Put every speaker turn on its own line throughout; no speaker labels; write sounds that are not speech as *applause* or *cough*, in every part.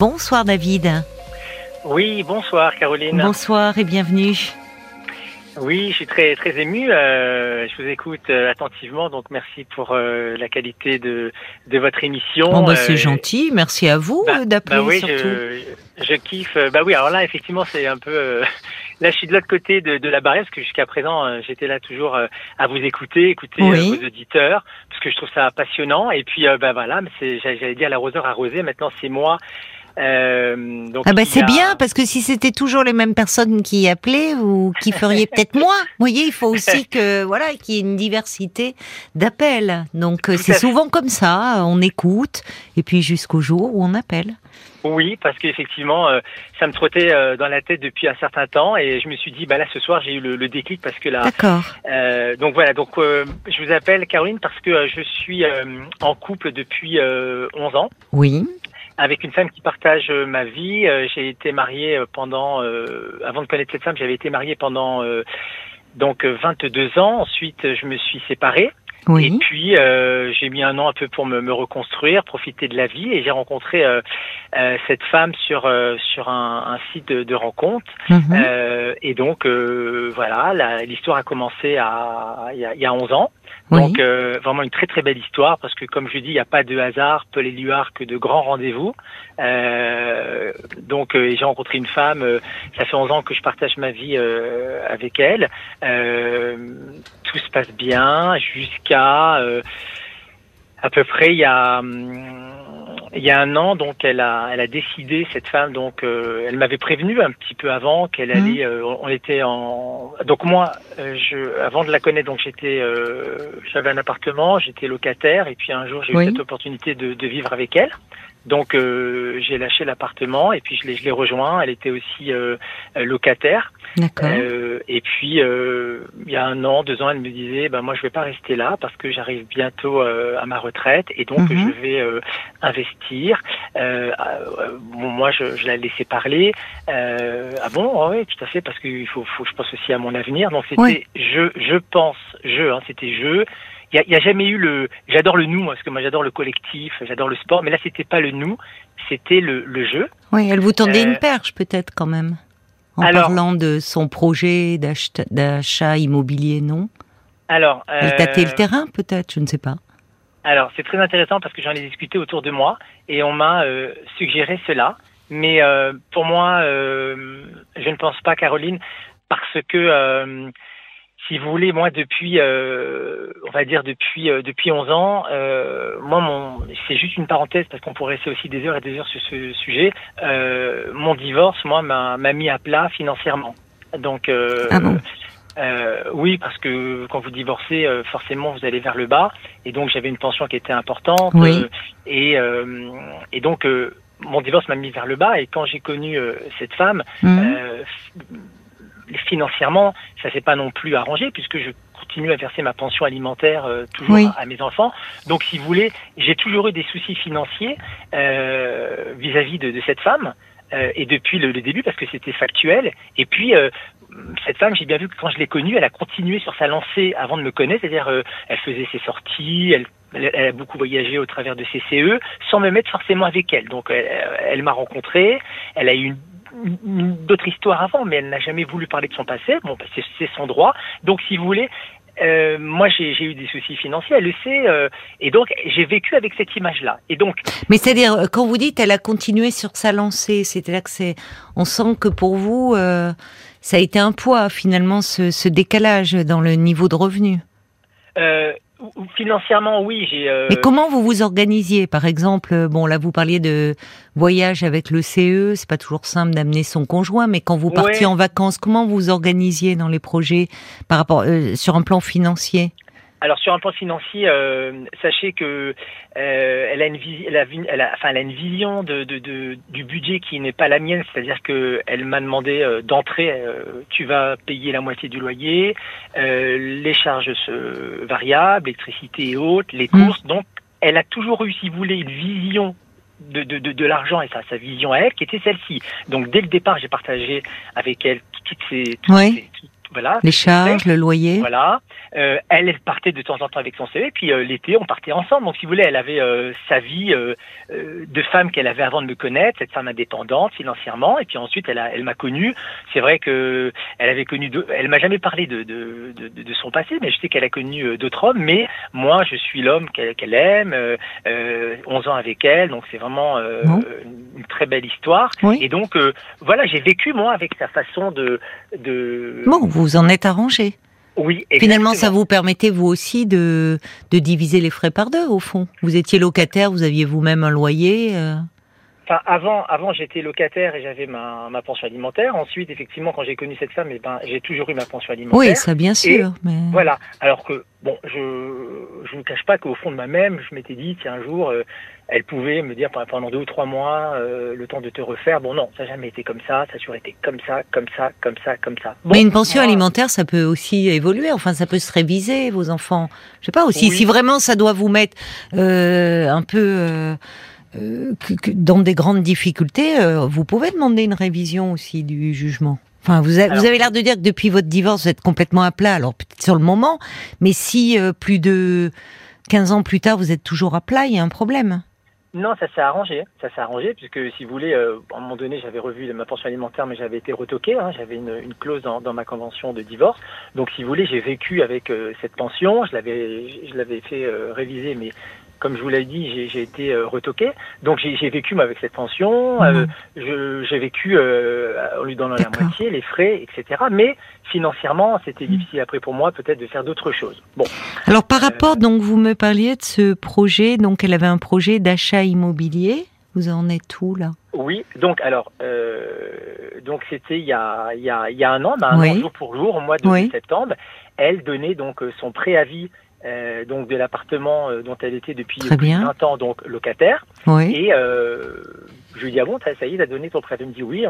Bonsoir David.
Oui, bonsoir Caroline.
Bonsoir et bienvenue.
Oui, je suis très très ému. Euh, je vous écoute euh, attentivement, donc merci pour euh, la qualité de, de votre émission.
Bah, c'est gentil, merci à vous
bah,
d'appeler
bah oui,
surtout.
Je, je kiffe. Bah oui, alors là effectivement c'est un peu. *laughs* là je suis de l'autre côté de, de, la barrière parce que jusqu'à présent j'étais là toujours à vous écouter, écouter
Oui.
vos auditeurs parce que je trouve ça passionnant. Et puis bah voilà, c'est j'allais dire l'arroseur arrosé. Maintenant c'est moi. Euh, donc
Ah bah c'est
a-
bien parce que si c'était toujours les mêmes personnes qui appelaient ou qui feriez *laughs* peut-être moins, vous voyez, il faut aussi que voilà qu'il y ait une diversité d'appels. Donc euh, c'est souvent comme ça, on écoute et puis jusqu'au jour où on appelle.
Oui, parce qu'effectivement, euh, ça me trottait euh, dans la tête depuis un certain temps et je me suis dit, bah là ce soir j'ai eu le, le déclic parce que là,
D'accord.
euh, donc voilà, donc euh, je vous appelle Caroline parce que je suis en couple depuis euh, 11 ans
Oui.
Avec une femme qui partage euh, ma vie. Euh, j'ai été marié euh, pendant, euh, avant de connaître cette femme, j'avais été marié pendant euh, donc euh, 22 ans. Ensuite, je me suis séparé. Et
Oui.
puis, euh, j'ai mis un an un peu pour me, me reconstruire, profiter de la vie. Et j'ai rencontré euh, euh, cette femme sur, euh, sur un, un site de, de rencontre. Euh, et donc, euh, voilà, l'histoire a commencé à, il, y a, il y a 11 ans. Donc, euh, vraiment une très très belle histoire parce que, comme je dis, il n'y a pas de hasard, peu les luards que de grands rendez-vous. Euh, donc, euh, j'ai rencontré une femme, euh, ça fait 11 ans que je partage ma vie euh, avec elle. Euh, tout se passe bien jusqu'à à peu près il y a hum, il y a un an donc elle a elle a décidé cette femme donc euh, elle m'avait prévenu un petit peu avant qu'elle
Mhm.
allait euh, on était en donc moi euh, je avant de la connaître donc j'étais euh, j'avais un appartement j'étais locataire et puis un jour j'ai
Oui.
eu cette opportunité de, de vivre avec elle donc euh, j'ai lâché l'appartement et puis je l'ai je l'ai rejoint elle était aussi euh, euh, locataire
D'accord.
euh, et puis euh, il y a un an, deux ans, elle me disait, ben moi je vais pas rester là parce que j'arrive bientôt euh, à ma retraite et donc
Mhm.
je vais euh, investir. Bon, moi je, je la laissais parler. Euh, ah bon, oui, tout à fait parce qu'il faut, faut je pense aussi à mon avenir. Donc c'était
Oui.
je, je pense, je, hein, c'était je. Il y a, a jamais eu le. J'adore le nous, moi, parce que moi j'adore le collectif, j'adore le sport, mais là c'était pas le nous, c'était le, le jeu.
Oui, elle vous tendait
euh,
une perche peut-être quand même. En
alors-
parlant de son projet d'achat immobilier, non?
Alors,
Elle
euh,
tâtait le terrain peut-être, je ne sais pas.
Alors, c'est très intéressant parce que j'en ai discuté autour de moi et on m'a euh, suggéré cela. Mais euh, pour moi, euh, je ne pense pas, Caroline, parce que, euh, si vous voulez, moi, depuis, euh, on va dire depuis euh, depuis 11 ans, euh, moi, mon, c'est juste une parenthèse parce qu'on pourrait rester aussi des heures et des heures sur ce sujet. Mon divorce, moi, m'a m'a mis à plat financièrement. Donc,
Ah bon?
oui, parce que quand vous divorcez, forcément, vous allez vers le bas. Et donc, j'avais une pension qui était importante.
Oui.
et, et donc, mon divorce m'a mis vers le bas. Et quand j'ai connu cette femme,
Mhm.
Financièrement, ça s'est pas non plus arrangé puisque je continue à verser ma pension alimentaire euh, toujours
Oui.
à, à mes enfants. Donc, si vous voulez, j'ai toujours eu des soucis financiers euh, vis-à-vis de, de cette femme. euh, et depuis le, le début, parce que c'était factuel. Et puis, euh, cette femme, j'ai bien vu que quand je l'ai connue, elle a continué sur sa lancée avant de me connaître, c'est-à-dire euh, elle faisait ses sorties, elle, elle, a beaucoup voyagé au travers de ses CE, sans me mettre forcément avec elle. Donc, elle, elle m'a rencontré, elle a eu une- d'autres histoires avant, mais elle n'a jamais voulu parler de son passé. Bon, bah, c'est son droit. Donc, si vous voulez, euh, moi, j'ai eu des soucis financiers, elle le sait, euh, et donc j'ai vécu avec cette image-là. Et donc,
Mais c'est-à-dire, euh, quand vous dites elle a continué sur sa lancée, c'est-à-dire que c'est, on sent que pour vous, euh, ça a été un poids finalement ce, ce décalage dans le niveau de revenu.
Financièrement, oui, j'ai. euh,
Mais comment vous vous organisiez Par exemple, euh, bon là vous parliez de voyage avec le CE, c'est pas toujours simple d'amener son conjoint, mais quand vous partiez
Ouais.
en vacances, comment vous vous organisiez dans les projets par rapport euh, sur un plan financier?
Alors sur un plan financier, euh, sachez que euh, elle a une vis- elle a, elle a- enfin, elle a une vision de, de, de- du budget qui n'est pas la mienne, c'est-à-dire que elle m'a demandé euh, d'entrée, euh, tu vas payer la moitié du loyer, euh, les charges variables, électricité et autres, les
Mm.
courses. Donc elle a toujours eu, si vous voulez, une vision de, de, de, de l'argent et sa, sa vision à elle qui était celle-ci. Donc dès le départ, j'ai partagé avec elle toutes ces, toutes
Oui.
ces- tout- Voilà.
Les charges, le loyer.
Voilà. Euh, elle partait de temps en temps avec son CV, puis euh, l'été on partait ensemble. Donc si vous voulez, elle avait euh, sa vie euh, euh, de femme qu'elle avait avant de me connaître, cette femme indépendante financièrement, et puis ensuite elle a, elle m'a connu. C'est vrai que elle avait connu, deux, elle m'a jamais parlé de de, de, de, son passé, mais je sais qu'elle a connu d'autres hommes. Mais moi, je suis l'homme qu'elle qu'elle aime. 11 ans avec elle, donc c'est vraiment bon. une très belle histoire.
Oui.
Et donc voilà, j'ai vécu moi avec sa façon de de.
Bon, vous en êtes arrangé.
Oui,
exactement. Finalement, ça vous permettait vous aussi de, de diviser les frais par deux, au fond. Vous étiez locataire, vous aviez vous-même un loyer. Euh...
Enfin, avant, avant j'étais locataire et j'avais ma, ma pension alimentaire. Ensuite, effectivement, quand j'ai connu cette femme, eh ben, j'ai toujours eu ma pension alimentaire.
Oui, ça bien sûr.
Et
mais...
Voilà. Alors que, bon, je je ne cache pas qu'au fond de moi-même, je m'étais dit, tiens, un jour, euh, elle pouvait me dire pendant deux ou trois mois, euh, le temps de te refaire. Bon, non, ça n'a jamais été comme ça. Ça a toujours été comme ça, comme ça, comme ça, comme ça. Bon,
mais une pension moi, alimentaire, ça peut aussi évoluer. Enfin, ça peut se réviser, vos enfants. Je sais pas aussi. Oui. Si vraiment ça doit vous mettre euh, un peu euh, que, que dans des grandes difficultés, euh, vous pouvez demander une révision aussi du jugement. Enfin, vous, a, alors, vous avez l'air de dire que depuis votre divorce, vous êtes complètement à plat. Alors peut-être sur le moment, mais si euh, plus de 15 ans plus tard, vous êtes toujours à plat, il y a un problème.
Non, ça s'est arrangé. Ça s'est arrangé puisque, si vous voulez, euh, à un moment donné, j'avais revu ma pension alimentaire, mais j'avais été retoqué. Hein, j'avais une, une, clause dans, dans, ma convention de divorce. Donc, si vous voulez, j'ai vécu avec euh, cette pension. Je l'avais, je l'avais fait euh, réviser, mais comme je vous l'ai dit, j'ai été euh, retoqué. Donc j'ai vécu avec cette pension. Mmh. Euh, j'ai vécu euh, en lui donnant la moitié, les frais, etc. Mais financièrement, c'était mmh. difficile après pour moi peut-être de faire d'autres choses. Bon.
Alors par rapport, donc vous me parliez de ce projet. Donc elle avait un projet d'achat immobilier. Vous en êtes où là?
Oui, donc alors, euh, donc c'était il y a il y a il y a un an, ben, un an jour pour jour, au mois de
oui.
septembre, elle donnait donc son préavis euh, donc de l'appartement euh, dont elle était depuis
Très bien.
20 ans donc locataire.
Oui.
Et euh, je lui dis ah bon ça, y est, t'as donné ton préavis. Elle me dit oui,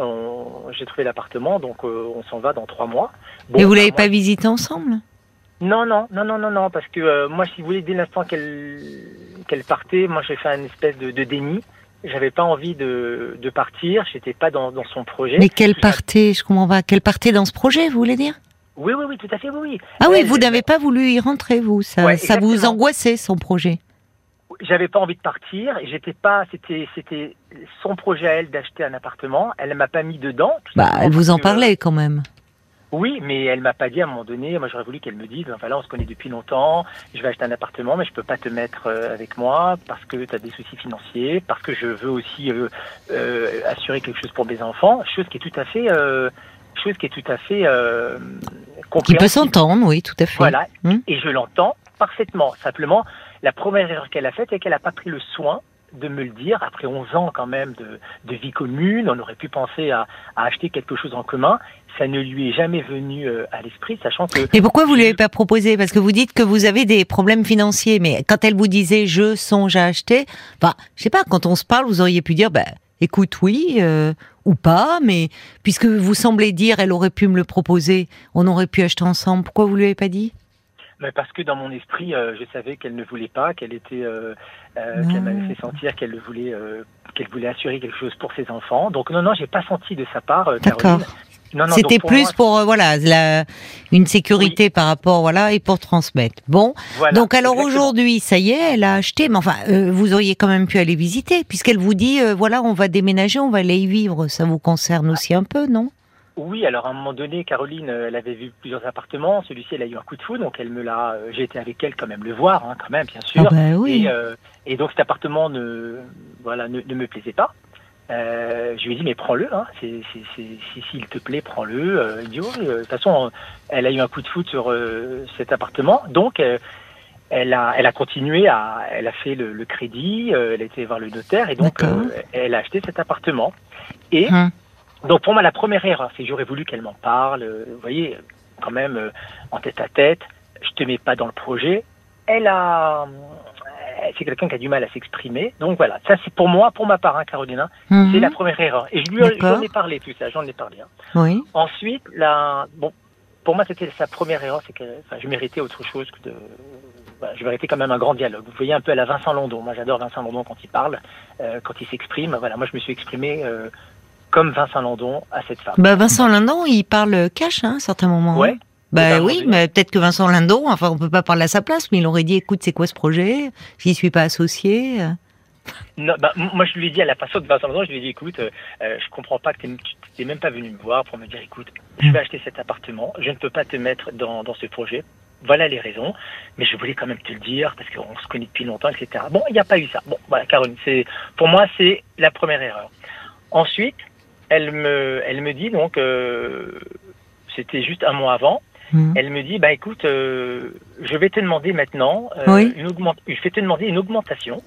j'ai trouvé l'appartement donc euh, on s'en va dans trois mois.
Bon, Et vous l'avez pas visité ensemble?
Non non non non non non parce que euh, moi si vous voulez dès l'instant qu'elle qu'elle partait, moi j'ai fait une espèce de, de déni. J'avais pas envie de, de partir, j'étais pas dans, dans son projet.
Mais qu'elle partait, je comprends pas, qu'elle partait dans ce projet, vous voulez dire?
Oui, oui, oui, tout à fait, oui, oui.
Ah oui, vous n'avez pas voulu y rentrer, vous. Ça,
ouais,
ça vous angoissait, son projet?
J'avais pas envie de partir. J'étais pas. C'était, c'était son projet à elle d'acheter un appartement. Elle m'a pas mis dedans.
Bah, elle vous en parlait quand même.
Oui, mais elle m'a pas dit à un moment donné. Moi, j'aurais voulu qu'elle me dise, enfin là, on se connaît depuis longtemps. Je vais acheter un appartement, mais je peux pas te mettre euh, avec moi parce que tu as des soucis financiers, parce que je veux aussi euh, euh, assurer quelque chose pour mes enfants. Chose qui est tout à fait chose qui est tout à fait euh,
qui peut s'entendre, oui, tout à fait.
Voilà, hum. et je l'entends parfaitement. Simplement, la première erreur qu'elle a faite, c'est qu'elle n'a pas pris le soin de me le dire. Après 11 ans quand même de, de vie commune, on aurait pu penser à, à, acheter quelque chose en commun. Ça ne lui est jamais venu euh, à l'esprit, sachant que.
Et pourquoi vous ne lui avez pas proposé? Parce que vous dites que vous avez des problèmes financiers, mais quand elle vous disait je songe à acheter, bah, je sais pas, quand on se parle, vous auriez pu dire, bah, écoute, oui, euh, ou pas, mais puisque vous semblez dire, elle aurait pu me le proposer, on aurait pu acheter ensemble, pourquoi vous lui avez pas dit?
Mais parce que dans mon esprit, euh, je savais qu'elle ne voulait pas, qu'elle était, euh, euh, qu'elle m'avait fait sentir qu'elle voulait, qu'elle voulait assurer quelque chose pour ses enfants. Donc non, non, j'ai pas senti de sa part,
D'accord. C'était plus moi, pour voilà la, une sécurité
oui.
par rapport voilà et pour transmettre. Bon,
voilà,
donc alors aujourd'hui, ça y est, elle a acheté, mais enfin, euh, vous auriez quand même pu aller visiter, puisqu'elle vous dit euh, voilà, on va déménager, on va aller y vivre. Ça vous concerne aussi un peu, non?
Oui, alors à un moment donné, Caroline, elle avait vu plusieurs appartements. Celui-ci, elle a eu un coup de fou, donc elle me l'a. J'ai été avec elle quand même le voir, hein, quand même, bien sûr.
Ah bah oui.
et, euh, et, donc cet appartement ne, voilà, ne, ne me plaisait pas. Euh, je lui ai dit mais prends-le, hein. si s'il te plaît prends-le. Euh, il dit oh, de toute façon elle a eu un coup de foot sur euh, cet appartement, donc elle a elle a continué à elle a fait le, le crédit, elle a été voir le notaire et donc elle a acheté cet appartement. Et hum. donc pour moi la première erreur c'est que j'aurais voulu qu'elle m'en parle. vous voyez quand même en tête à tête, je te mets pas dans le projet. Elle a c'est quelqu'un qui a du mal à s'exprimer. Donc voilà, ça c'est pour moi, pour ma part, hein, Carolina, mm -hmm. c'est la première erreur. Et je lui j'en ai parlé tout ça, j'en ai parlé. Hein.
Oui.
Ensuite, la, bon, pour moi c'était sa première erreur, c'est que enfin, je méritais autre chose que de, voilà, je méritais quand même un grand dialogue. Vous voyez un peu à la Vincent London. Moi j'adore Vincent London quand il parle, euh, quand il s'exprime. Voilà, moi je me suis exprimé. Euh, comme Vincent Landon à cette femme.
Bah Vincent Landon, il parle cash hein, à certains moments.
Ouais,
Bah oui, mais peut-être que Vincent Lindon, enfin on peut pas parler à sa place, mais il aurait dit écoute, c'est quoi ce projet? J'y suis pas associé.
Non, bah, moi je lui ai dit à la façon de Vincent Lindon, je lui ai dit écoute, euh, euh je comprends pas que tu n'es même pas venu me voir pour me dire écoute, je vais acheter cet appartement, je ne peux pas te mettre dans, dans ce projet. Voilà les raisons, mais je voulais quand même te le dire parce qu'on se connaît depuis longtemps, etc. Bon, il n'y a pas eu ça. Bon, voilà, Caroline, c'est pour moi c'est la première erreur. Ensuite, elle me, elle me dit donc, euh, c'était juste un mois avant, Hmm. Elle me dit, bah écoute, euh, je vais te demander maintenant euh, une augmente, je vais te demander une augmentation.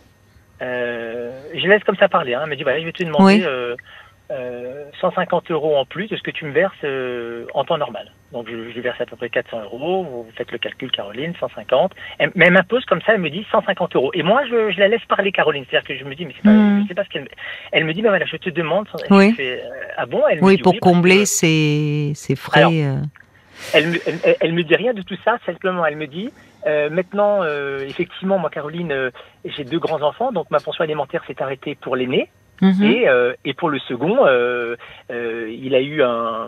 Euh, je laisse comme ça parler. Hein. Elle me dit, bah, je vais te demander 150 euros en plus de ce que tu me verses en temps normal. Donc je, je, verse à peu près 400 euros. Vous faites le calcul, Caroline, 150. mais elle m'impose comme ça, elle me dit 150 euros. Et moi, je, je la laisse parler, Caroline. C'est-à-dire que je me dis, mais c'est pas, sais pas ce qu'elle. Elle me dit, bah voilà, je te demande.
Oui. ah bon? Elle Oui, pour combler ses, ses, frais.
Elle, elle, elle, me dit rien de tout ça, simplement elle me dit euh, maintenant, euh, effectivement, moi, Caroline, euh, j'ai deux grands enfants, donc ma pension alimentaire s'est arrêtée pour l'aîné. Mhm. Et, euh, et pour le second, euh, il a eu un,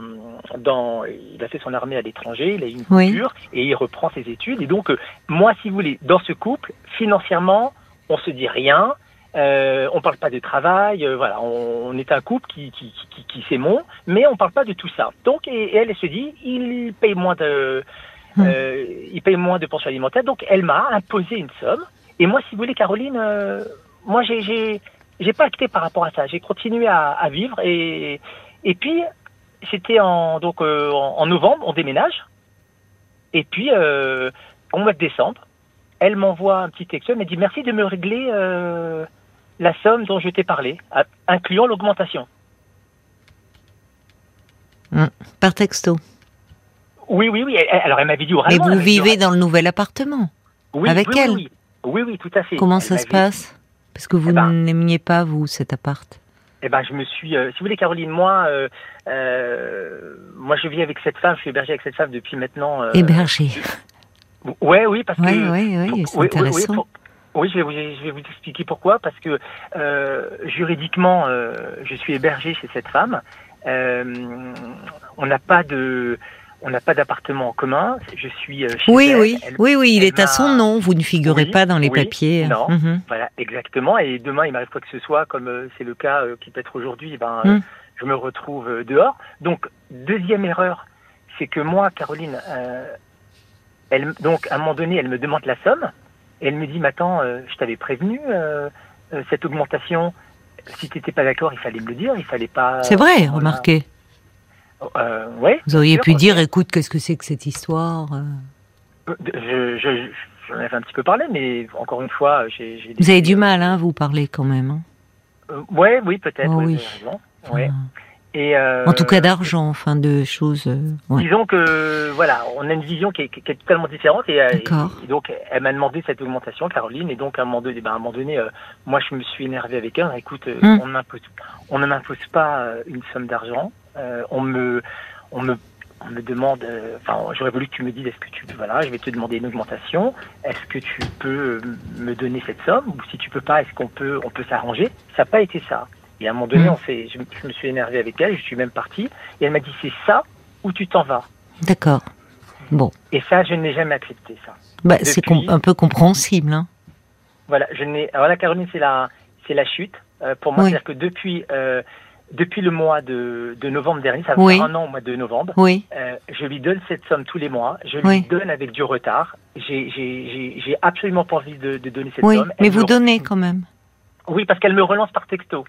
dans, il a fait son armée à l'étranger, il a eu une coupure et il reprend ses études. Et donc, moi, si vous voulez, dans ce couple, financièrement, on se dit rien. Euh, on parle pas de travail, euh, voilà, on, est un couple qui, qui, qui, qui s'aimons, mais on parle pas de tout ça. Donc, et, elle, elle se dit, il paye moins de, hmm. euh, il paye moins de pension alimentaire, donc elle m'a imposé une somme. Et moi, si vous voulez, Caroline, euh, moi, j'ai, j'ai, j'ai pas acté par rapport à ça. J'ai continué à, à, vivre et, et puis c'était en donc euh, en, novembre, on déménage. Et puis au mois de décembre, elle m'envoie un petit texte, elle me dit merci de me régler la somme dont je t'ai parlé, incluant l'augmentation.
Hum, par texto.
Oui, oui, oui. Alors elle m'avait dit
oralement. Mais vous vivez dans le nouvel appartement
oui,
Avec
oui,
elle
oui, oui, oui, tout à fait.
Comment ça se passe? Parce que vous eh ben, n'aimiez pas, vous, cet appart
eh ben, je me suis, euh, si vous voulez, Caroline, moi, euh, euh, moi, je vis avec cette femme, je suis hébergé avec cette femme depuis maintenant.
hébergé.
Ouais, oui, parce que.
Oui, oui, oui, c'est intéressant.
Oui, je vais, vous, je vais vous expliquer pourquoi. Parce que euh, juridiquement, euh, je suis hébergé chez cette femme. Euh, on n'a pas de, on n'a pas d'appartement en commun. Je suis euh, chez
oui,
elle.
oui, oui, oui, il est à son nom. Vous ne figurez pas dans les papiers.
Non, mhm. voilà, exactement. Et demain, il m'arrive quoi que ce soit, comme euh, c'est le cas euh, qui peut être aujourd'hui. Eh ben, mhm. je me retrouve dehors. Donc, deuxième erreur, c'est que moi, Caroline, elle, donc à un moment donné, elle me demande la somme. Et elle me dit, mais attends, euh, je t'avais prévenu, euh, euh, cette augmentation, si tu n'étais pas d'accord, il fallait me le dire, il fallait pas...
C'est vrai, remarquez.
ouais,
Vous auriez pu dire, écoute, qu'est-ce que c'est que cette histoire
je, je, J'en avais un petit peu parlé, mais encore une fois, j'ai...
Vous avez du mal, hein, vous parler quand même.
Hein ouais, oui, peut-être.
Oh, oui.
Ouais.
Euh, en tout cas d'argent, enfin de choses. Euh,
disons que voilà, on a une vision qui est, qui est totalement différente et, euh, et, donc elle m'a demandé cette augmentation, Caroline, et donc à un moment donné, ben, à un moment donné moi je me suis énervé avec elle. Écoute, hum. on n'impose, on ne m'impose pas une somme d'argent. on me, on me, on me demande. Enfin, j'aurais voulu que tu me dises, est-ce que tu, voilà, je vais te demander une augmentation. Est-ce que tu peux me donner cette somme? Ou si tu peux pas, est-ce qu'on peut, on peut s'arranger? Ça n'a pas été ça. Et à un moment donné, mm. on fait, je, me suis énervé avec elle, je suis même parti, et elle m'a dit c'est ça ou tu t'en vas.
D'accord. Bon.
Et ça, je n'ai jamais accepté ça.
Bah, c'est un peu compréhensible. Hein.
Voilà, je n'ai. Alors la Caroline, c'est la, c'est la chute. Euh, pour moi, c'est-à-dire que depuis, euh, depuis le mois de, de novembre dernier, ça fait un an au mois de novembre,
oui.
Euh, je lui donne cette somme tous les mois. Je lui donne avec du retard. J'ai absolument pas envie de, de donner cette somme.
Mais vous donnez quand même.
Oui, parce qu'elle me relance par texto.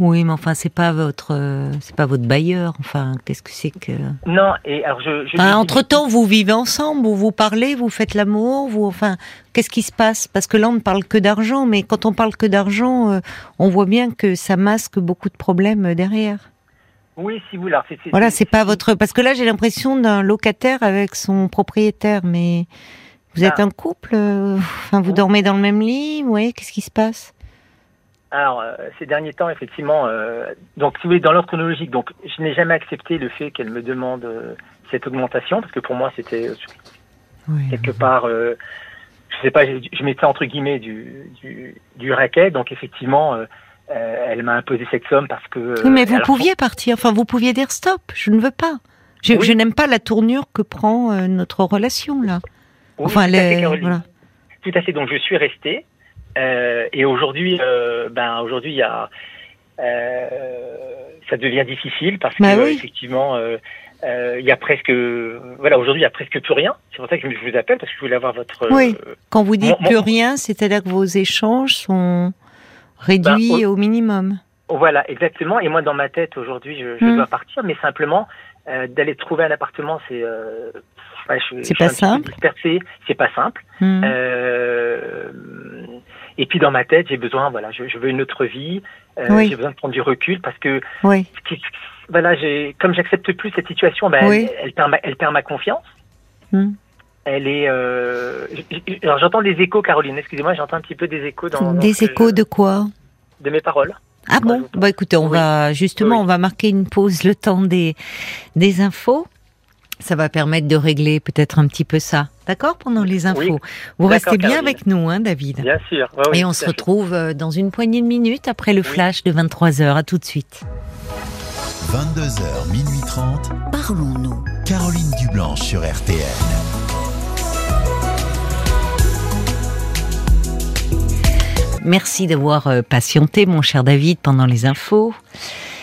Oui, mais enfin, c'est pas votre, euh, c'est pas votre bailleur. Enfin, qu'est-ce que c'est que
Non. Et alors, je. je
entre temps, vous vivez ensemble, vous vous parlez, vous faites l'amour, vous. Enfin, qu'est-ce qui se passe? Parce que là, on ne parle que d'argent, mais quand on parle que d'argent, euh, on voit bien que ça masque beaucoup de problèmes euh, derrière.
Oui, si vous là.
Voilà, c'est pas votre. Parce que là, j'ai l'impression d'un locataire avec son propriétaire, mais vous êtes ah. un couple. Enfin, vous dormez dans le même lit. Oui, qu'est-ce qui se passe?
Alors, euh, ces derniers temps, effectivement, euh, donc si vous voulez, dans l'ordre chronologique, donc je n'ai jamais accepté le fait qu'elle me demande euh, cette augmentation, parce que pour moi, c'était quelque part, je sais pas, je, mettais entre guillemets du, du, du racket, donc effectivement, elle m'a imposé cette somme parce que...
Oui, mais vous pouviez partir, enfin, vous pouviez dire stop, je ne veux pas. Je, n'aime pas la tournure que prend notre relation là.
enfin, tout, à fait, voilà. tout à fait. Donc je suis restée euh, et aujourd'hui, euh, ben aujourd'hui il y a ça devient difficile parce bah que effectivement il y a presque voilà aujourd'hui il y a presque plus rien. C'est pour ça que je vous appelle parce que je voulais avoir votre.
Oui. Quand vous dites plus rien, c'est-à-dire que vos échanges sont réduits ben, au minimum.
Voilà, exactement. Et moi, dans ma tête, aujourd'hui, je, hmm. dois partir, mais simplement, euh, d'aller trouver un appartement, c'est.
C'est pas simple.
C'est pas simple. Hmm. Euh, et puis dans ma tête, j'ai besoin, voilà, je, veux une autre vie. Euh, J'ai besoin de prendre du recul parce que,
oui.
voilà, comme j'accepte plus cette situation, ben, elle, perd ma, elle perd ma confiance. Hmm. Elle est. Euh, alors j'entends des échos, Caroline. Excusez-moi, j'entends un petit peu des échos dans.
Des échos de quoi?
De mes paroles.
Ah bon? Bah écoutez, on va justement, on va marquer une pause le temps des des infos. Ça va permettre de régler peut-être un petit peu ça. D'accord Pendant les infos? Vous restez bien avec nous, hein, David
Bien sûr.
Et on se retrouve euh, dans une poignée de minutes après le flash de 23h. À tout de suite.
22h, minuit 30. Parlons-nous. Caroline Dublanche sur RTN.
Merci d'avoir euh, patienté, mon cher David, pendant les infos.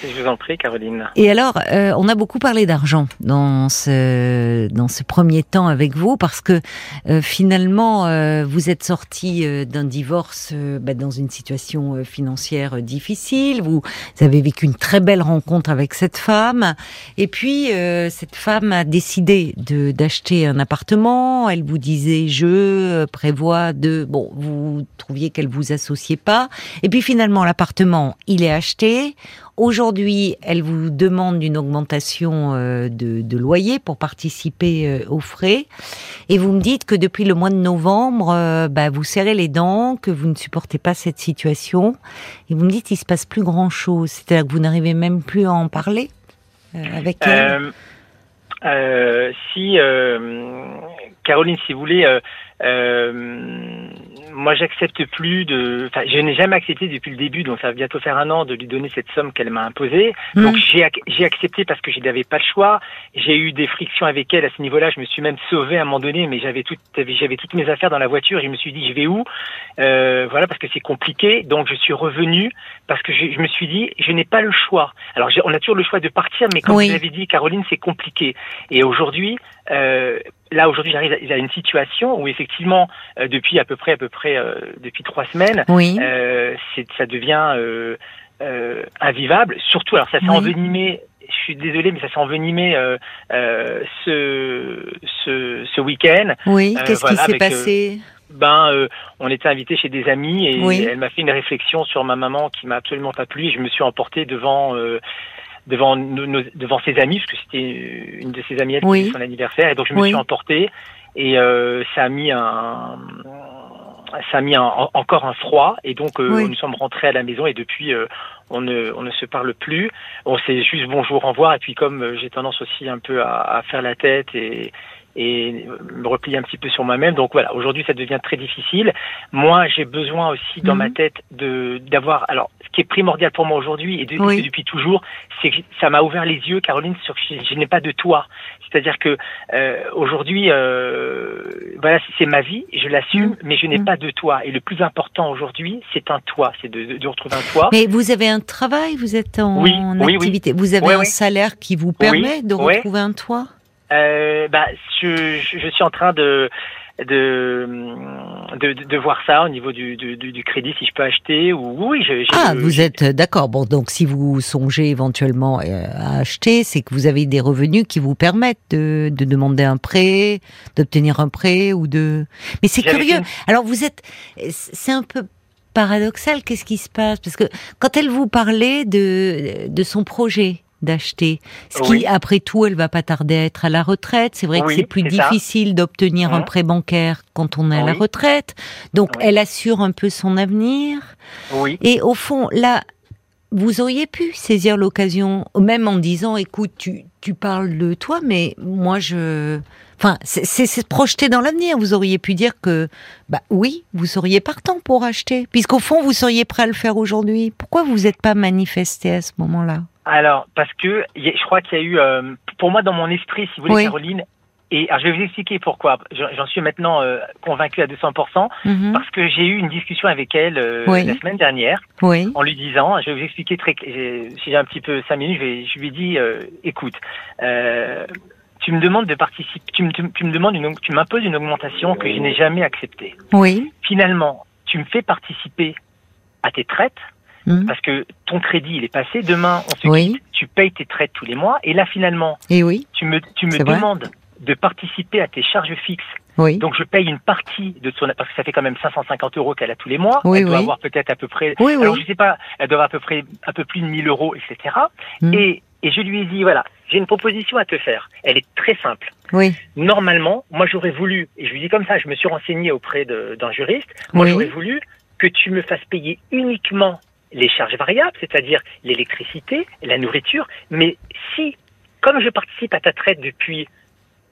Je vous en prie, Caroline.
Et alors, euh, on a beaucoup parlé d'argent dans ce dans ce premier temps avec vous, parce que euh, finalement, euh, vous êtes sorti d'un divorce bah, dans une situation financière difficile. Vous avez vécu une très belle rencontre avec cette femme, et puis cette femme a décidé de d'acheter un appartement. Elle vous disait je prévois de bon, vous trouviez qu'elle vous associait pas, et puis finalement l'appartement il est acheté Aujourd'hui, elle vous demande une augmentation euh, de, loyer pour participer euh, aux frais. Et vous me dites que depuis le mois de novembre, euh, bah, vous serrez les dents, que vous ne supportez pas cette situation. Et vous me dites qu'il se passe plus grand-chose. C'est-à-dire que vous n'arrivez même plus à en parler avec elle
Si, Caroline, si vous voulez moi, j'accepte plus de. Enfin, je n'ai jamais accepté depuis le début, donc ça va bientôt faire un an, de lui donner cette somme qu'elle m'a imposée. Hmm. Donc j'ai accepté parce que je n'avais pas le choix. J'ai eu des frictions avec elle à ce niveau-là. Je me suis même sauvé à un moment donné, mais j'avais tout, j'avais toutes mes affaires dans la voiture. Et je me suis dit, je vais où? Euh, Voilà, parce que c'est compliqué. Donc je suis revenu parce que je, je me suis dit, je n'ai pas le choix. Alors on a toujours le choix de partir, mais comme vous l'avez dit, Caroline, c'est compliqué. Et aujourd'hui, euh, là aujourd'hui j'arrive à une situation où effectivement euh, depuis à peu près à peu près euh, depuis trois semaines euh, ça devient invivable. Surtout alors ça s'est envenimé je suis désolé mais ça s'est envenimé ce ce, ce week-end.
Oui. Qu'est-ce qui s'est passé?
ben, on était invité chez des amis et elle m'a fait une réflexion sur ma maman qui m'a absolument pas plu. Et je me suis emporté devant devant nos, devant ses amis, parce que c'était une de ses amies qui son anniversaire, et donc je me suis emporté et euh, ça a mis un ça a mis encore un froid et donc euh, nous sommes rentrés à la maison et depuis euh, on ne on ne se parle plus. On s'est juste bonjour au revoir et puis comme euh, j'ai tendance aussi un peu à, à faire la tête et et me replier un petit peu sur moi-même. Donc voilà, aujourd'hui ça devient très difficile. Moi, j'ai besoin aussi dans ma mhm. tête de d'avoir. Alors, ce qui est primordial pour moi aujourd'hui et depuis toujours, c'est que ça m'a ouvert les yeux, Caroline, sur que je, n'ai pas de toit. C'est-à-dire que euh, aujourd'hui, euh, voilà, c'est ma vie, je l'assume, mhm. mais je n'ai mhm. pas de toit. Et le plus important aujourd'hui, c'est un toit, c'est de, de, retrouver un toit.
Mais vous avez un travail, vous êtes en, activité, vous avez un salaire qui vous permet de retrouver un toit
euh, bah, je, je, suis en train de de, de, de, voir ça au niveau du, du, du, crédit, si je peux acheter ou oui. Je,
ah, vous êtes d'accord. Bon, donc si vous songez éventuellement euh, à acheter, c'est que vous avez des revenus qui vous permettent de, de demander un prêt, d'obtenir un prêt ou de. Mais c'est curieux. Alors vous êtes, c'est un peu paradoxal. Qu'est-ce qui se passe? Parce que quand elle vous parlait de de son projet, d'acheter. Ce qui, après tout, elle va pas tarder à être à la retraite. C'est vrai que c'est plus difficile d'obtenir un mmh. prêt bancaire quand on est à la retraite. Donc, elle assure un peu son avenir. Et au fond, là, vous auriez pu saisir l'occasion, même en disant, écoute, tu, tu parles de toi, mais moi, je... Enfin, c'est se projeter dans l'avenir. Vous auriez pu dire que, bah oui, vous seriez partant pour acheter, puisqu'au fond, vous seriez prêt à le faire aujourd'hui. Pourquoi vous n'êtes pas manifesté à ce moment-là?
Alors, parce que je crois qu'il y a eu, euh, pour moi, dans mon esprit, si vous voulez,
Oui.
Caroline, et alors, je vais vous expliquer pourquoi. J'en suis maintenant euh, convaincu à 200%,
Mhm.
parce que j'ai eu une discussion avec elle euh,
Oui.
la semaine dernière,
Oui.
en lui disant, je vais vous expliquer très, j'ai- si j'ai un petit peu cinq minutes, je, vais- je lui ai dit, euh, écoute, euh, tu me demandes de participer, tu me, tu me- tu me demandes une, tu m'imposes une augmentation que je n'ai jamais acceptée.
Oui.
Finalement, tu me fais participer à tes traites
Mhm.
parce que ton crédit il est passé. Demain, on se
Oui.
quitte, tu payes tes traites tous les mois, et là finalement,
Et oui.
tu me, tu me
vrai.
demandes de participer à tes charges fixes.
Oui.
Donc je paye une partie de son, parce que ça fait quand même 550 euros qu'elle a tous les mois.
Oui,
elle doit avoir peut-être à peu près,
Oui, oui.
alors je sais pas, elle doit avoir à peu près un peu plus de 1000 euros, etc.
Mm.
Et, et je lui ai dit voilà, j'ai une proposition à te faire. Elle est très simple.
Oui.
Normalement, moi j'aurais voulu, et je lui dis comme ça, je me suis renseigné auprès d'un juriste, moi
Oui.
j'aurais voulu que tu me fasses payer uniquement les charges variables, c'est-à-dire l'électricité, la nourriture, mais si, comme je participe à ta traite depuis,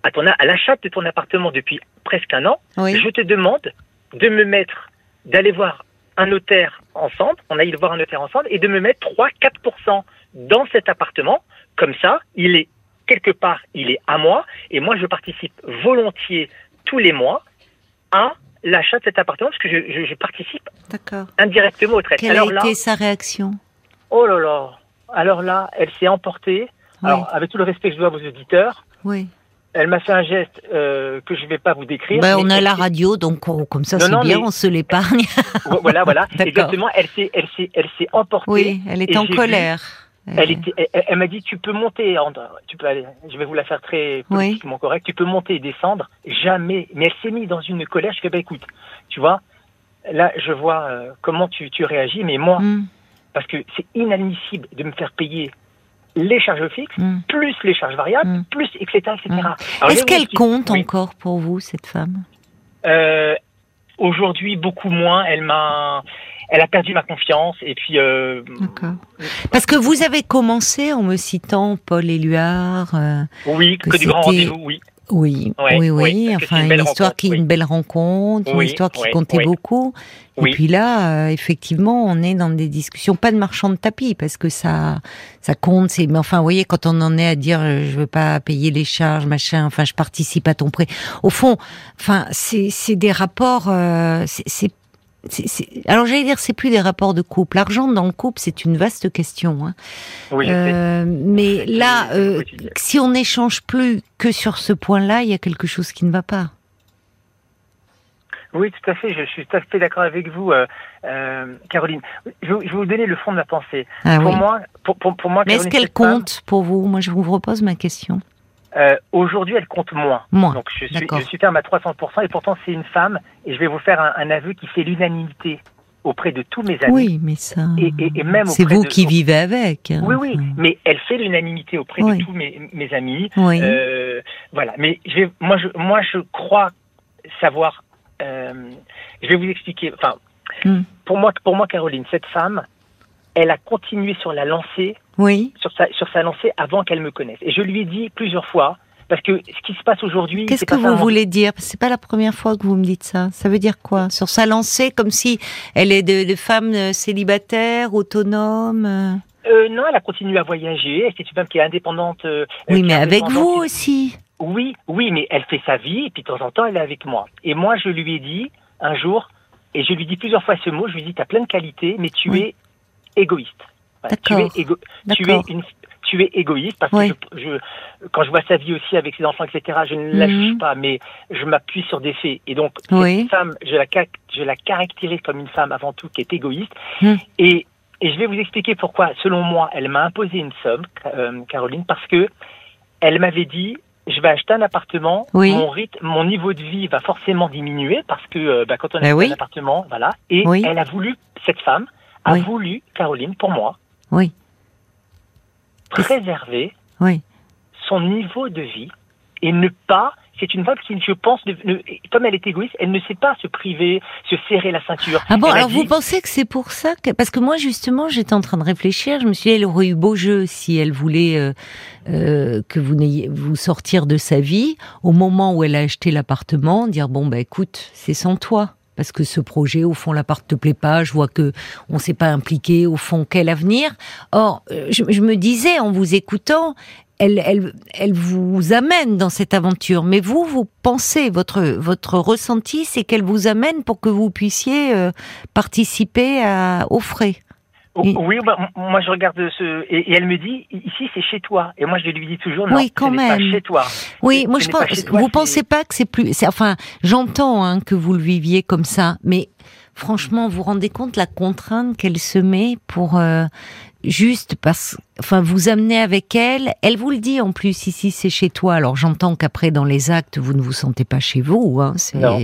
à, ton, à l'achat de ton appartement depuis presque un an,
Oui.
je te demande de me mettre, d'aller voir un notaire ensemble, on aille voir un notaire ensemble, et de me mettre 3-4% dans cet appartement, comme ça, il est quelque part, il est à moi, et moi je participe volontiers tous les mois à l'achat de cet appartement, parce que je, je- je participe
D'accord.
indirectement aux traites.
Quelle
Alors
a
là,
été sa réaction?
Oh là là, alors là, elle s'est emportée.
Oui.
Alors, avec tout le respect que je dois à vos auditeurs,
Oui.
elle m'a fait un geste euh, que je ne vais pas vous décrire.
Ben, on a la radio, donc on- comme ça c'est bien,
mais-
on se l'épargne. *laughs*
Voilà, voilà.
D'accord.
Exactement. Elle s'est, elle s'est, elle s'est emportée.
Oui, elle est en
vu-
colère.
Elle, était, elle, elle m'a dit tu peux monter, tu peux aller. Je vais vous la faire très
Oui.
politiquement correct. Tu peux monter et descendre. Jamais. Mais elle s'est mise dans une colère. Je fais bah écoute, tu vois. Là, je vois euh, comment tu, tu réagis, mais moi,
Mm,
parce que c'est inadmissible de me faire payer les charges fixes,
mm.
plus les charges variables,
Mm.
plus etc. etc.
Est-ce qu'elle compte
Oui.
encore pour vous, cette femme?
Euh, Aujourd'hui, beaucoup moins. Elle m'a, elle a perdu ma confiance et puis. Euh.
Parce que vous avez commencé en me citant Paul Éluard. euh,
oui, que,
que
du grand rendez-vous, oui.
oui,
Ouais,
oui,
oui,
Enfin,
une
histoire qui,
oui.
une belle rencontre, une histoire qui
oui,
comptait beaucoup. Et puis là, euh, effectivement, on est dans des discussions, pas de marchand de tapis, parce que ça, ça compte. C'est, mais enfin, vous voyez, quand on en est à dire, je veux pas payer les charges, machin. Enfin, je participe à ton prêt. Au fond, enfin, c'est, c'est des rapports. euh, c'est, c'est alors j'allais dire c'est plus des rapports de couple. L'argent dans le couple c'est une vaste question. Hein.
Oui.
Euh, mais là, euh, si on n'échange plus que sur ce point-là, il y a quelque chose qui ne va pas.
Oui, tout à fait. Je, suis tout à fait d'accord avec vous, euh, euh, Caroline. Je, vais- je vais vous donner le fond de ma pensée.
Ah
pour
oui.
moi, pour, pour, pour moi,
Mais est-ce qu'elle compte pour vous? Moi, je vous repose ma question.
Euh, Aujourd'hui, elle compte moins.
Moi,
Donc, je suis, je suis ferme à 300%, et pourtant, c'est une femme, et je vais vous faire un, un aveu qui fait l'unanimité auprès de tous mes amis.
Oui, mais ça.
Et, et, et même
C'est vous
de-
qui vivez avec. hein.
Oui, oui, mais elle fait l'unanimité auprès
Oui.
de tous mes, mes amis.
Oui.
Euh, voilà. Mais je vais, moi, je, moi, je crois savoir. euh, je vais vous expliquer. Enfin,
Hmm.
pour moi, pour moi, Caroline, cette femme, elle a continué sur la lancée,
Oui.
sur sa, sur sa lancée avant qu'elle me connaisse. Et je lui ai dit plusieurs fois, parce que ce qui se passe aujourd'hui,
Qu'est-ce que vous
ça,
voulez dire? C'est pas la première fois que vous me dites ça. Ça veut dire quoi? Sur sa lancée, comme si elle est de, de femme euh, célibataire, autonome. euh.
Euh, non, elle a continué à voyager. C'est une femme qui est indépendante. euh,
Oui, mais avec vous aussi.
Oui, oui, mais elle fait sa vie et puis de temps en temps elle est avec moi. Et moi je lui ai dit un jour, et je lui dis plusieurs fois ce mot, je lui dis tu as plein de qualités, mais tu
Oui.
es égoïste. Voilà, tu, es égo- tu, es une, tu es égoïste parce
Oui.
que je, je- quand je vois sa vie aussi avec ses enfants, etc., je ne la
Mhm.
juge pas, mais je m'appuie sur des faits. Et donc
Oui.
cette femme, je la, je la caractérise comme une femme avant tout qui est égoïste.
Mhm.
Et, et je vais vous expliquer pourquoi, selon moi, elle m'a imposé une somme, euh, Caroline, parce que elle m'avait dit je vais acheter un appartement,
Oui.
mon rythme, mon niveau de vie va forcément diminuer parce que euh, bah, quand on
Ben oui.
un appartement, voilà. Et elle a voulu, cette femme a
Oui.
voulu, Caroline, pour moi,
Oui.
préserver
Oui.
son niveau de vie et ne pas. C'est une femme qui, je pense, ne- ne- comme elle est égoïste, elle ne sait pas se priver, se serrer la ceinture.
Ah bon,
Elle
alors
dit-
vous pensez que c'est pour ça que parce que moi justement j'étais en train de réfléchir, je me suis dit elle aurait eu beau jeu si elle voulait euh, euh, que vous n'ayez vous sortir de sa vie au moment où elle a acheté l'appartement, dire bon bah écoute c'est sans toi, parce que ce projet, au fond, l'appart te plaît pas, je vois que on s'est pas impliqué, au fond, quel avenir? Or, euh, je, je me disais en vous écoutant, elle, elle, elle vous amène dans cette aventure, mais vous, vous pensez, votre, votre ressenti, c'est qu'elle vous amène pour que vous puissiez euh, participer à, aux frais.
Oui, bah, moi je regarde ce et, elle me dit ici c'est chez toi et moi je lui dis toujours non,
oui, quand même.
pas chez toi.
Oui, moi je pense. vous pensez pas que c'est plus. Enfin, j'entends hein, que vous le viviez comme ça, mais franchement, vous vous rendez compte la contrainte qu'elle se met pour euh, juste parce, enfin, vous amenez avec elle. Elle vous le dit en plus ici, c'est chez toi. Alors j'entends qu'après dans les actes, vous ne vous sentez pas chez vous. Hein,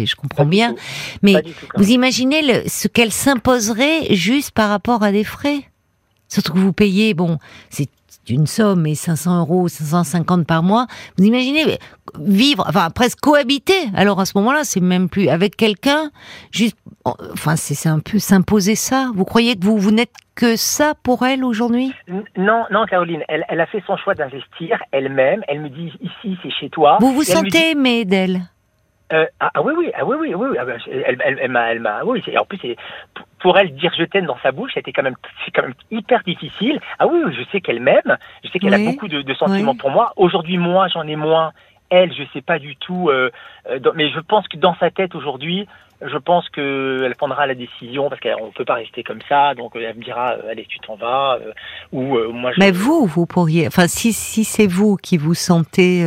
je comprends bien. Mais vous imaginez le, ce qu'elle s'imposerait juste par rapport à des frais. Surtout que vous payez, bon, c'est une somme, et 500 euros, 550 par mois. Vous imaginez vivre, enfin presque cohabiter. Alors à ce moment-là, c'est même plus avec quelqu'un, juste, enfin c'est un peu s'imposer ça. Vous croyez que vous vous n'êtes que ça pour elle aujourd'hui?
Non, non, Caroline, elle, elle, a fait son choix d'investir elle-même. Elle me dit ici, c'est chez toi.
Vous vous sentez aimée d'elle?
Euh, ah, ah, oui, oui, ah oui, oui, oui, ah, bah, elle, elle, elle m'a, oui, en plus, pour elle dire je t'aime dans sa bouche, c'était quand même, c'est quand même hyper difficile. Ah oui, je sais qu'elle m'aime, je sais qu'elle a beaucoup de, de sentiments pour moi. Aujourd'hui, moi, j'en ai moins. Elle, je sais pas du tout, euh, euh mais je pense que dans sa tête aujourd'hui, je pense qu'elle prendra la décision parce qu'on ne peut pas rester comme ça. Donc elle me dira euh, allez tu t'en vas euh, ou moi. Je...
Mais vous, vous pourriez, enfin si si c'est vous qui vous sentez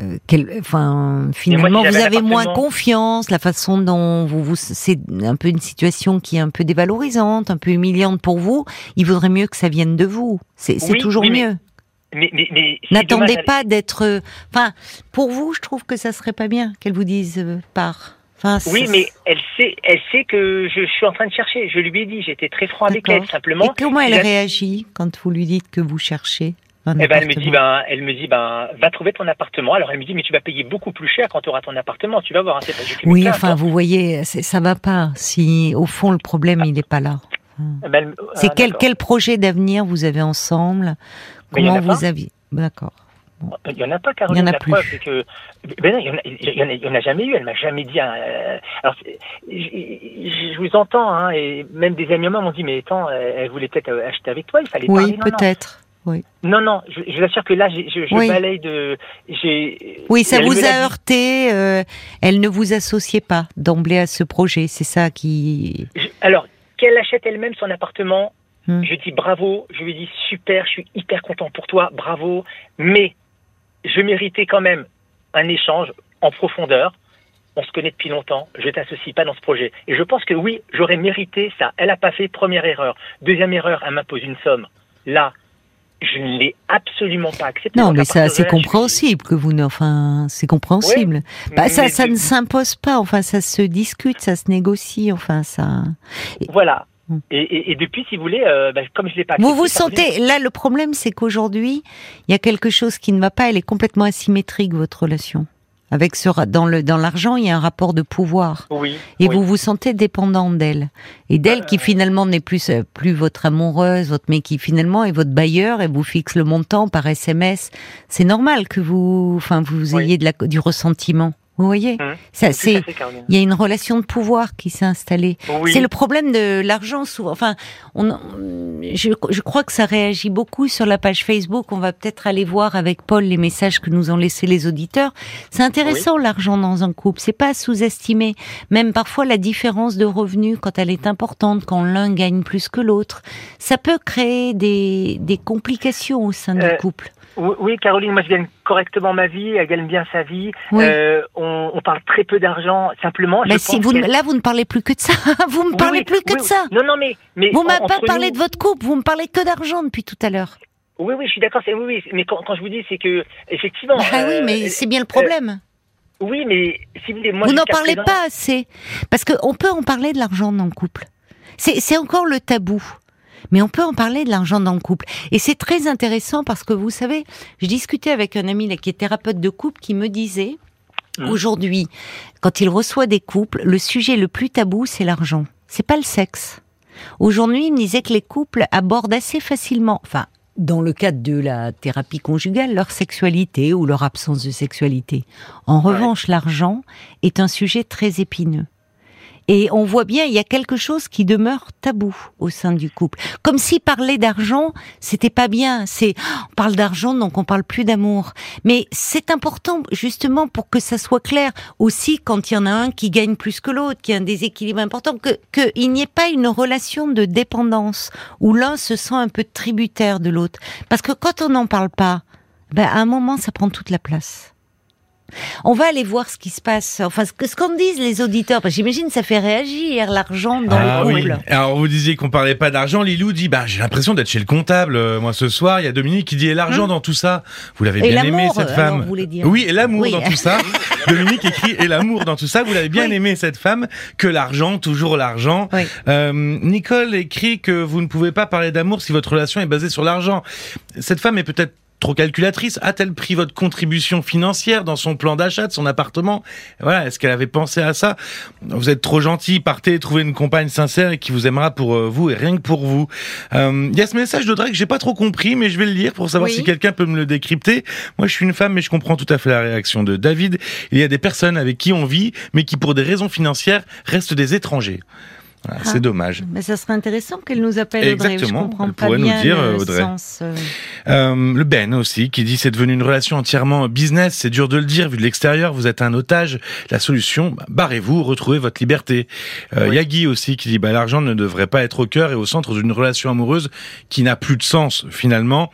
euh, enfin, finalement, vous avez moins confiance, la façon dont vous, vous c'est un peu une situation qui est un peu dévalorisante, un peu humiliante pour vous. Il vaudrait mieux que ça vienne de vous. C'est toujours mieux.
Mais, mais,
N'attendez pas d'être. Enfin, pour vous, je trouve que ça serait pas bien qu'elle vous dise euh, par. Enfin,
oui, mais elle sait, elle sait que je, suis en train de chercher. Je lui ai dit, j'étais très franc avec elle, simplement. Et
comment elle réagit quand vous lui dites que vous cherchez
eh ben, elle me dit, ben, elle me dit, ben, va trouver ton appartement. Alors elle me dit, mais tu vas payer beaucoup plus cher quand tu auras ton appartement. Tu vas voir. Hein,
oui, enfin, vous voyez, ça va pas. Si au fond le problème il n'est pas là. Eh ben, c'est ah, quel quel projet d'avenir vous avez ensemble? Comment vous avez D'accord.
Il n'y en a pas, Caroline. Il n'y en a plus. que, ben non, il n'y en, a jamais eu. Elle m'a jamais dit. Euh, alors, je, vous entends, hein, et même des amis m'ont dit, mais attends, elle voulait peut-être acheter avec toi. Il fallait.
Oui, peut-être.
Non, non, je, je l'assure que là, je, je balaye de.
Oui, ça vous a heurté. Euh, elle ne vous associait pas d'emblée à ce projet, c'est ça qui.
alors, qu'elle achète elle-même son appartement, hmm. je dis bravo, je lui dis super, je suis hyper content pour toi, bravo, mais je méritais quand même un échange en profondeur. On se connaît depuis longtemps, je t'associe pas dans ce projet. Et je pense que oui, j'aurais mérité ça. Elle a pas fait première erreur. Deuxième erreur, elle m'impose une somme. Là, je ne l'ai absolument pas accepté.
Non, mais ça, c'est compréhensible que vous, enfin, c'est compréhensible. bah, ça, ça ne s'impose pas. Enfin, ça se discute, ça se négocie. Enfin, ça.
Voilà. Hmm. Et, et, depuis, si vous voulez, euh, bah, comme je l'ai pas.
Vous vous sentez là. Le problème, c'est qu'aujourd'hui, il y a quelque chose qui ne va pas. Elle est complètement asymétrique votre relation. Avec ce dans le dans l'argent, il y a un rapport de pouvoir.
Oui.
Et vous vous sentez dépendant d'elle et d'elle qui euh. finalement n'est plus euh, plus votre amoureuse, votre mais qui finalement est votre bailleur et vous fixe le montant par SMS. C'est normal que vous enfin vous ayez de la, du ressentiment. Vous voyez, mmh. ça c'est il y a une relation de pouvoir qui s'est installée. C'est le problème de l'argent souvent. Enfin, on, je, je, crois que ça réagit beaucoup sur la page Facebook. On va peut-être aller voir avec Paul les messages que nous ont laissés les auditeurs. C'est intéressant l'argent dans un couple. C'est pas sous-estimé. Même parfois la différence de revenus quand elle est importante, quand l'un gagne plus que l'autre, ça peut créer des, des complications au sein du euh, couple.
Oui, Caroline, moi je gagne correctement ma vie, elle gagne bien sa vie. Euh, on, on, parle très peu d'argent, simplement.
Mais si vous, là, vous ne parlez plus que de ça. *laughs* vous me parlez plus que de ça.
Non, non, mais, mais
vous m'avez pas parlé de votre couple. Vous me parlez que d'argent depuis tout à l'heure.
Oui, oui, je suis d'accord. Oui, oui, mais quand, quand, je vous dis, c'est que effectivement.
Ah oui, mais euh, c'est bien le problème.
Euh, oui, mais si vous voulez, moi.
Vous n'en parlez pas assez, parce qu'on peut en parler de l'argent dans le couple. C'est encore le tabou. Mais on peut en parler de l'argent dans le couple. Et c'est très intéressant parce que vous savez, je discutais avec un ami qui est thérapeute de couple qui me disait, mmh. aujourd'hui, quand il reçoit des couples, le sujet le plus tabou, c'est l'argent. C'est pas le sexe. Aujourd'hui, il me disait que les couples abordent assez facilement, enfin, dans le cadre de la thérapie conjugale, leur sexualité ou leur absence de sexualité. En revanche, l'argent est un sujet très épineux. Et on voit bien, il y a quelque chose qui demeure tabou au sein du couple. Comme si parler d'argent, c'était pas bien. C'est, on parle d'argent, donc on parle plus d'amour. Mais c'est important, justement, pour que ça soit clair. Aussi, quand il y en a un qui gagne plus que l'autre, qu'il y a un déséquilibre important, que, qu'il n'y ait pas une relation de dépendance où l'un se sent un peu tributaire de l'autre. Parce que quand on n'en parle pas, ben, à un moment, ça prend toute la place. On va aller voir ce qui se passe. Enfin, ce que qu'en disent les auditeurs. Parce que j'imagine ça fait réagir l'argent dans
ah,
le
couple. Oui. Alors vous disiez qu'on parlait pas d'argent. Lilou dit bah j'ai l'impression d'être chez le comptable. Euh, moi ce soir, il y a Dominique qui dit et l'argent hein dans tout ça? Vous l'avez bien aimé cette femme. Oui, et l'amour dans tout ça. *laughs* Dominique écrit et l'amour dans tout ça. Vous l'avez bien aimé cette femme que l'argent, toujours l'argent. Euh, Nicole écrit que vous ne pouvez pas parler d'amour si votre relation est basée sur l'argent. Cette femme est peut-être trop calculatrice A-t-elle pris votre contribution financière dans son plan d'achat de son appartement? Voilà, est-ce qu'elle avait pensé à ça? Vous êtes trop gentil, partez trouver une compagne sincère et qui vous aimera pour euh, vous et rien que pour vous. Euh, il y a ce message de Drake j'ai pas trop compris, mais je vais le lire pour savoir si quelqu'un peut me le décrypter. Moi, je suis une femme, mais je comprends tout à fait la réaction de David. Il y a des personnes avec qui on vit, mais qui pour des raisons financières restent des étrangers. Ah. c'est dommage.
Mais ça serait intéressant qu'elle nous appelle Audrey.
Exactement.
Je comprends
Elle
pas
pourrait
bien
nous dire,
le
Audrey.
sens, euh.
Euh, le Ben aussi, qui dit c'est devenu une relation entièrement business. C'est dur de le dire vu de l'extérieur. Vous êtes un otage. La solution, bah, barrez-vous, retrouvez votre liberté. Euh,
Oui.
Yagi aussi qui dit bah l'argent ne devrait pas être au cœur et au centre d'une relation amoureuse qui n'a plus de sens finalement.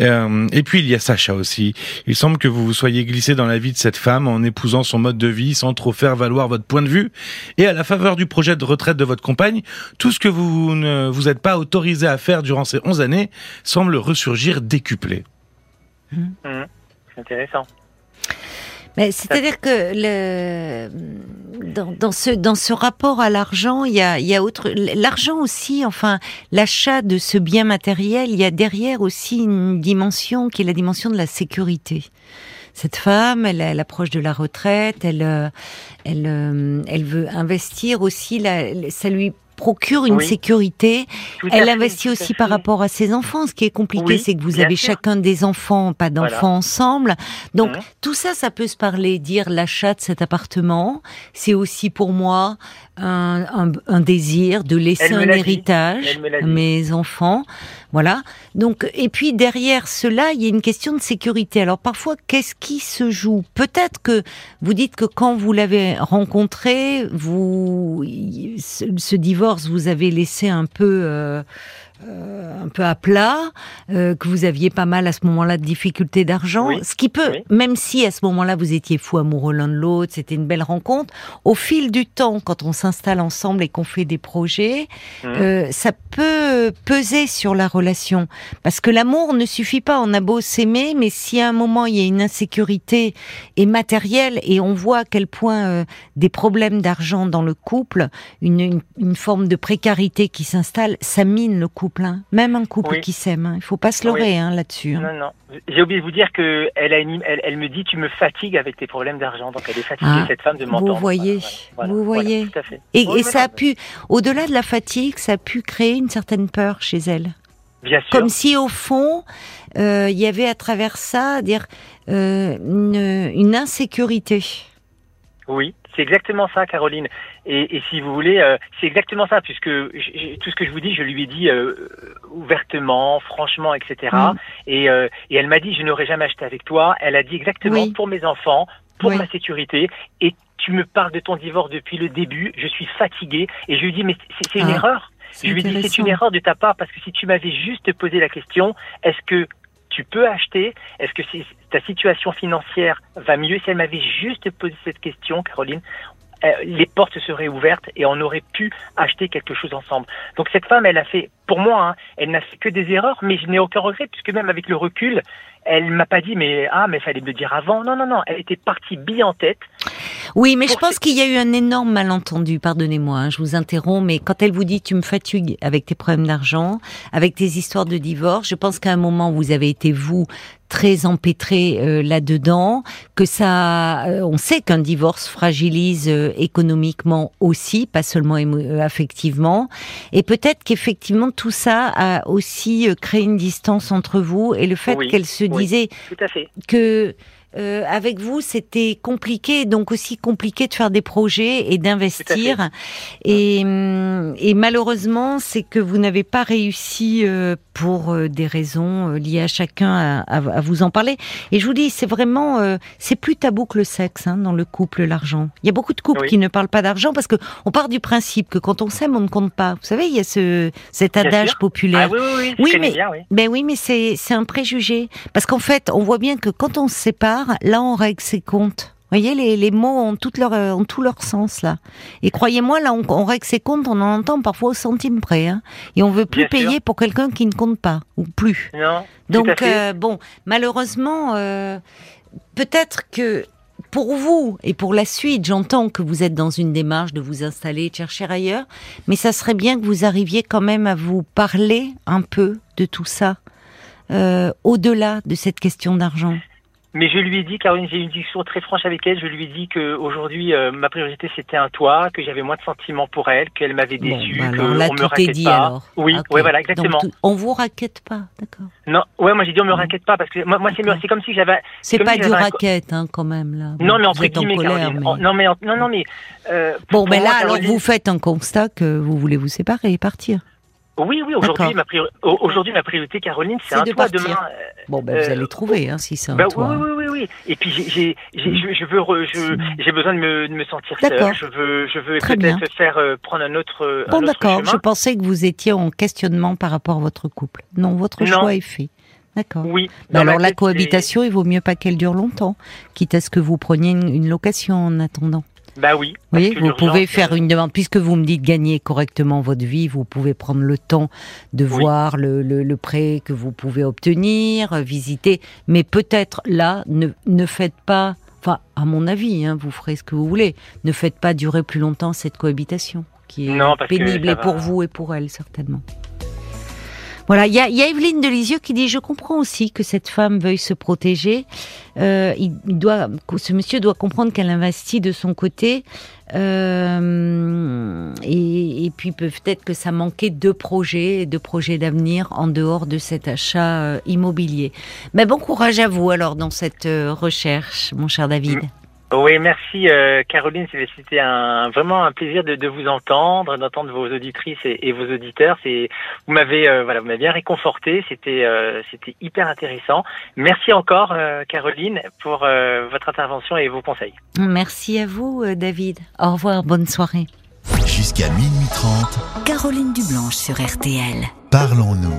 Euh, et puis il y a Sacha aussi. Il semble que vous vous soyez glissé dans la vie de cette femme en épousant son mode de vie sans trop faire valoir votre point de vue. Et à la faveur du projet de retraite de votre compagne, tout ce que vous ne vous êtes pas autorisé à faire durant ces 11 années semble ressurgir décuplé.
Mhm. C'est intéressant.
Mais c'est-à-dire que le, dans, dans ce dans ce rapport à l'argent, il y a il y a autre l'argent aussi. Enfin, l'achat de ce bien matériel, il y a derrière aussi une dimension qui est la dimension de la sécurité. Cette femme, elle, elle approche de la retraite, elle euh, elle euh, elle veut investir aussi. La, ça lui procure une
Oui.
sécurité. Elle
fait,
investit aussi par rapport à ses enfants. Ce qui est compliqué,
Oui,
c'est que vous avez
sûr.
chacun des enfants, pas d'enfants ensemble. Donc
Mhm.
tout ça, ça peut se parler, dire l'achat de cet appartement, c'est aussi pour moi un, un- un désir de laisser un héritage à mes enfants. Voilà. Donc, et puis derrière cela, il y a une question de sécurité. Alors parfois, qu'est-ce qui se joue? Peut-être que vous dites que quand vous l'avez rencontré, vous, ce, ce divorce vous avez laissé un peu. euh, euh, un peu à plat, euh, que vous aviez pas mal à ce moment-là de difficultés d'argent,
Oui.
ce qui peut,
Oui.
même si à ce moment-là vous étiez fous amoureux l'un de l'autre, c'était une belle rencontre, au fil du temps, quand on s'installe ensemble et qu'on fait des projets,
Mhm.
euh, ça peut peser sur la relation. Parce que l'amour ne suffit pas, on a beau s'aimer, mais si à un moment il y a une insécurité et matérielle, et on voit à quel point euh, des problèmes d'argent dans le couple, une, une, une forme de précarité qui s'installe, ça mine le couple. Hein. Même un couple
Oui.
qui s'aime, hein. il faut pas se leurrer hein, là-dessus. hein.
Non, non. J'ai oublié de vous dire que elle, a une- elle, elle me dit tu me fatigues avec tes problèmes d'argent. Donc elle est fatiguée
Ah,
cette femme de m'entendre.
vous voyez,
Voilà, voilà,
vous
voilà,
voyez.
tout à fait.
Et, ça a pu, au-delà de la fatigue, ça a pu créer une certaine peur chez elle.
Bien sûr.
Comme si au fond, euh, il y avait à travers ça, dire euh, une, une insécurité.
Oui, c'est exactement ça, Caroline. Et, et si vous voulez, euh, c'est exactement ça, puisque tout ce que je vous dis, je lui ai dit euh, ouvertement, franchement, etc.
Mm.
Et, euh, et elle m'a dit, je n'aurais jamais acheté avec toi. Elle a dit exactement
Oui.
pour mes enfants, pour
Oui.
ma sécurité. Et tu me parles de ton divorce depuis le début. Je suis fatiguée. Et je lui dis, mais c'est une
Ah,
erreur. Je lui dis, c'est une erreur de ta part parce que si tu m'avais juste posé la question, est-ce que tu peux acheter? Est-ce que si ta situation financière va mieux Si elle m'avait juste posé cette question, Caroline, euh, les portes se seraient ouvertes et on aurait pu acheter quelque chose ensemble. Donc cette femme, elle a fait, pour moi, hein, elle n'a fait que des erreurs, mais je n'ai aucun regret puisque même avec le recul, elle m'a pas dit mais ah mais fallait me le dire avant. Non non non, elle était partie bille en tête.
Oui, mais je pense
ce-
qu'il y a eu un énorme malentendu. Pardonnez-moi, hein, je vous interromps, mais quand elle vous dit tu me fatigues avec tes problèmes d'argent, avec tes histoires de divorce, je pense qu'à un moment vous avez été vous très empêtré euh, là-dedans, que ça, euh, on sait qu'un divorce fragilise euh, économiquement aussi, pas seulement affectivement, et peut-être qu'effectivement tout ça a aussi créé une distance entre vous et le fait
Oui,
qu'elle se
oui.
disait
Tout à fait.
que euh, avec vous, c'était compliqué, donc aussi compliqué de faire des projets et d'investir. Et, hum, et, malheureusement, c'est que vous n'avez pas réussi euh, pour euh, des raisons liées à chacun à, à, vous en parler. Et je vous dis, c'est vraiment, c'est plus tabou que le sexe hein, dans le couple, l'argent. Il y a beaucoup de couples qui ne parlent pas d'argent parce que on part du principe que quand on s'aime, on ne compte pas. Vous savez, il y a ce cet adage populaire.
Ah, oui, oui, oui. oui mais, bien.
Ben oui, mais c'est c'est un préjugé parce qu'en fait, on voit bien que quand on se sépare, là, on règle ses comptes. Vous voyez, les, les mots ont, toute leur, ont tout leur sens là. Et croyez-moi, là, on, règle ses comptes, on en entend parfois au centime près. Hein. Et on veut plus payer pour quelqu'un qui ne compte pas, ou plus.
Non.
Donc, euh, bon, malheureusement, euh, peut-être que pour vous et pour la suite, j'entends que vous êtes dans une démarche de vous installer, de chercher ailleurs, mais ça serait bien que vous arriviez quand même à vous parler un peu de tout ça, euh, au-delà de cette question d'argent.
Mais je lui ai dit, Caroline, j'ai eu une discussion très franche avec elle. Je lui ai dit que aujourd'hui, euh, ma priorité c'était un toit, que j'avais moins de sentiments pour elle, qu'elle m'avait déçu, bon, bah
on me raquette dit, pas. Alors.
Oui, ouais, voilà, exactement. Donc,
on vous raquette pas, d'accord
Non, ouais, moi j'ai dit on me raquette pas parce que moi, moi c'est comme si j'avais.
C'est pas du raquette, hein, quand même là.
non, mais entre guillemets, colère, mais... non, mais non, non, mais.
Euh, bon, mais là, alors vous faites un constat que vous voulez vous séparer et partir.
Oui, oui, aujourd'hui, ma, aujourd'hui, ma priorité, Caroline, c'est un de toit demain. Euh,
bon, ben, vous allez trouver, hein, si c'est un ben, toit.
Oui, oui, oui, oui. Et puis, j'ai, j'ai, je, je, veux, j'ai besoin de me, de me sentir seule. Je veux, je veux peut-être faire euh, prendre un autre.
Bon, d'accord. Je pensais que vous étiez en questionnement par rapport à votre couple. Non, votre choix est fait. D'accord.
Oui.
alors la cohabitation, il vaut mieux pas qu'elle dure longtemps, quitte à ce que vous preniez une location en attendant.
Bah oui.
Oui, vous pouvez faire une demande, puisque vous me dites gagner correctement votre vie, vous pouvez prendre le temps de voir le, le, prêt que vous pouvez obtenir, visiter, mais peut-être là, ne, ne faites pas, enfin, à mon avis, hein, vous ferez ce que vous voulez, ne faites pas durer plus longtemps cette cohabitation, qui est pénible et pour vous et pour elle, certainement. Voilà, il y a, Evelyne Delisieux qui dit Je comprends aussi que cette femme veuille se protéger. Euh, il doit, ce monsieur doit comprendre qu'elle investit de son côté. Euh, et, puis peut-être que ça manquait de projets, de projets d'avenir en dehors de cet achat euh, immobilier. Mais bon courage à vous alors dans cette recherche, mon cher David.
Oui, merci euh, Caroline. C'était un, vraiment un plaisir de, de vous entendre, d'entendre vos auditrices et, vos auditeurs. C'est vous m'avez euh, voilà, vous m'avez bien réconforté. C'était euh, c'était hyper intéressant. Merci encore Caroline pour votre intervention et vos conseils.
Merci à vous David. Au revoir, bonne soirée.
Jusqu'à minuit 30.
Caroline Dublanche sur RTL.
Parlons-nous.